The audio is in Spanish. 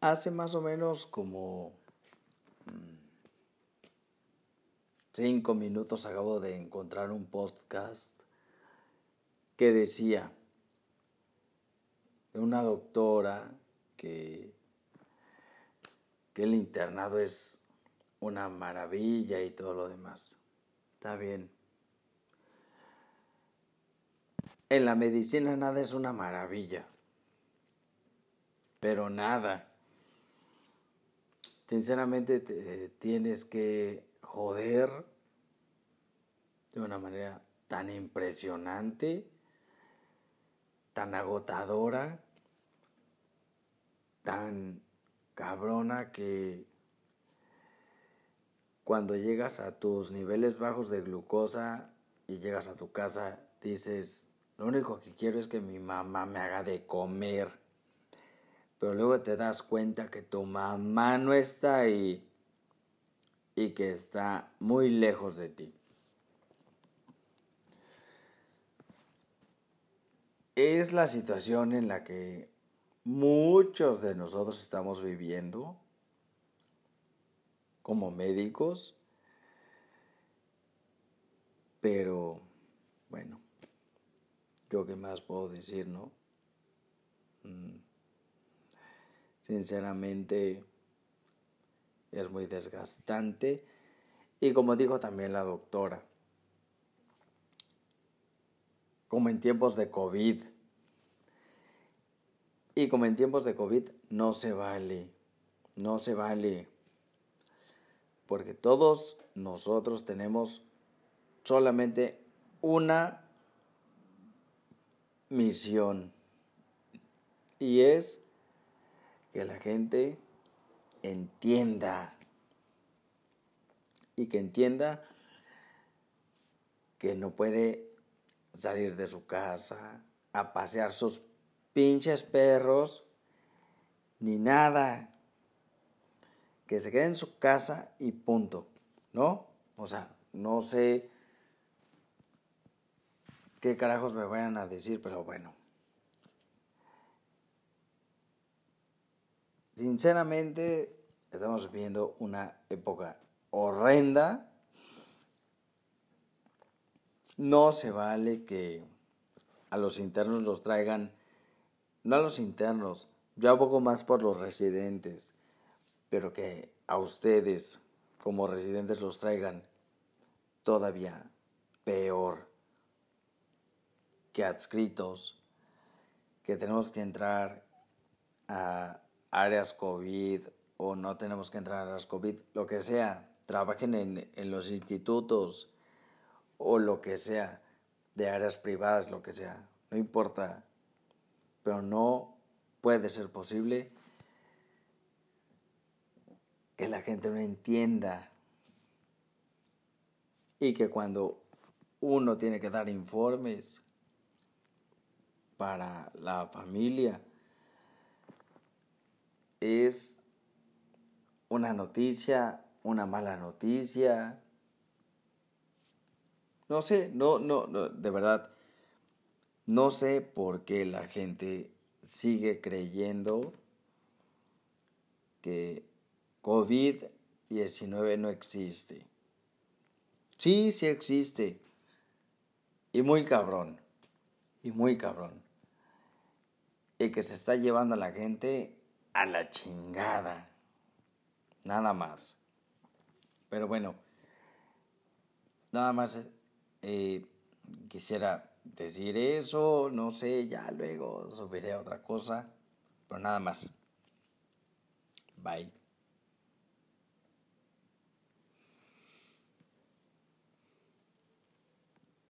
Hace más o menos como mm, cinco minutos acabo de encontrar un podcast que decía de una doctora que, que el internado es una maravilla y todo lo demás. Está bien. En la medicina nada es una maravilla. Pero nada. Sinceramente te tienes que joder de una manera tan impresionante, tan agotadora, tan cabrona que cuando llegas a tus niveles bajos de glucosa y llegas a tu casa, dices, lo único que quiero es que mi mamá me haga de comer pero luego te das cuenta que tu mamá no está ahí y que está muy lejos de ti. Es la situación en la que muchos de nosotros estamos viviendo como médicos, pero bueno, yo qué más puedo decir, ¿no? Mm. Sinceramente es muy desgastante. Y como dijo también la doctora, como en tiempos de COVID. Y como en tiempos de COVID no se vale, no se vale. Porque todos nosotros tenemos solamente una misión. Y es que la gente entienda y que entienda que no puede salir de su casa a pasear sus pinches perros ni nada. Que se quede en su casa y punto. ¿No? O sea, no sé qué carajos me vayan a decir, pero bueno. Sinceramente, estamos viviendo una época horrenda. No se vale que a los internos los traigan, no a los internos, yo abogo más por los residentes, pero que a ustedes como residentes los traigan todavía peor que adscritos, que tenemos que entrar a áreas COVID o no tenemos que entrar a áreas COVID, lo que sea, trabajen en, en los institutos o lo que sea, de áreas privadas, lo que sea, no importa, pero no puede ser posible que la gente no entienda y que cuando uno tiene que dar informes para la familia, es una noticia, una mala noticia. No sé, no, no, no, de verdad, no sé por qué la gente sigue creyendo que COVID-19 no existe. Sí, sí existe. Y muy cabrón. Y muy cabrón. Y que se está llevando a la gente a la chingada. Nada más. Pero bueno, nada más eh, quisiera decir eso, no sé, ya luego subiré otra cosa, pero nada más. Bye.